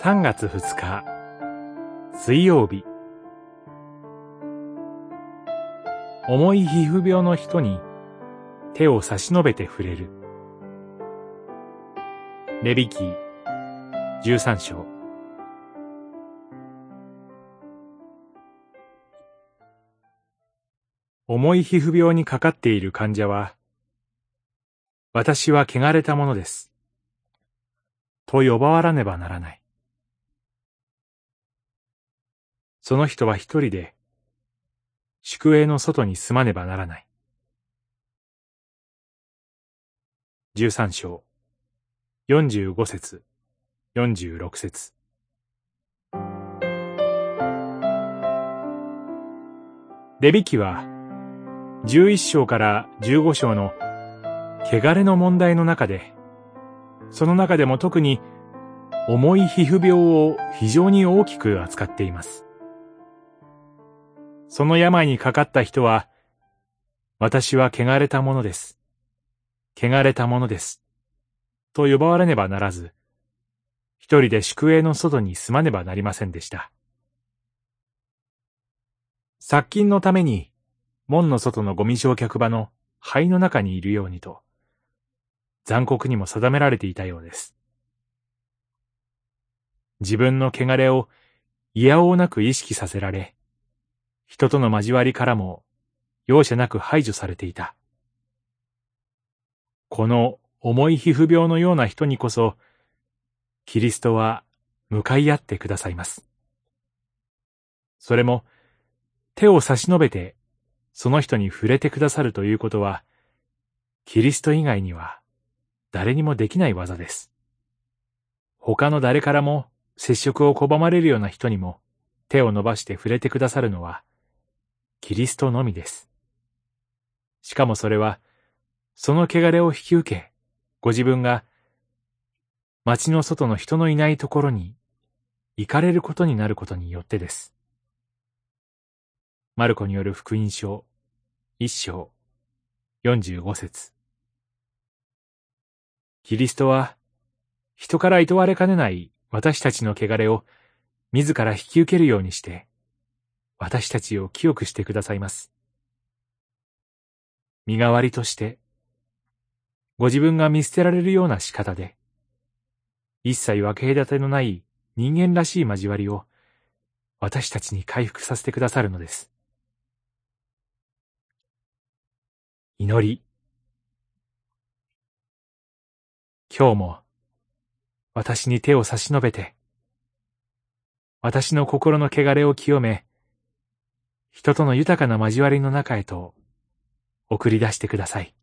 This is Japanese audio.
3月2日水曜日重い皮膚病の人に手を差し伸べて触れる。レビキ13章重い皮膚病にかかっている患者は、私は汚れたものです。と呼ばわらねばならない。その人は一人で、宿営の外に住まねばならない。十三章、四十五節、四十六節。レビ記は、十一章から十五章の汚れの問題の中で、その中でも特に重い皮膚病を非常に大きく扱っています。その病にかかった人は、私は汚れたものです。汚れたものです。と呼ばわれねばならず、一人で宿営の外に住まねばなりませんでした。殺菌のために、門の外のゴミ焼却場の灰の中にいるようにと、残酷にも定められていたようです。自分の汚れを嫌おうなく意識させられ、人との交わりからも容赦なく排除されていた。この重い皮膚病のような人にこそ、キリストは向かい合ってくださいます。それも、手を差し伸べて、その人に触れてくださるということは、キリスト以外には誰にもできない技です。他の誰からも接触を拒まれるような人にも手を伸ばして触れてくださるのは、キリストのみです。しかもそれは、その汚れを引き受け、ご自分が街の外の人のいないところに行かれることになることによってです。マルコによる福音書、一章、四十五節。キリストは、人から厭われかねない私たちの汚れを自ら引き受けるようにして、私たちを清くしてくださいます。身代わりとして、ご自分が見捨てられるような仕方で、一切分け隔てのない人間らしい交わりを私たちに回復させてくださるのです。祈り。今日も私に手を差し伸べて、私の心の汚れを清め、人との豊かな交わりの中へと送り出してください。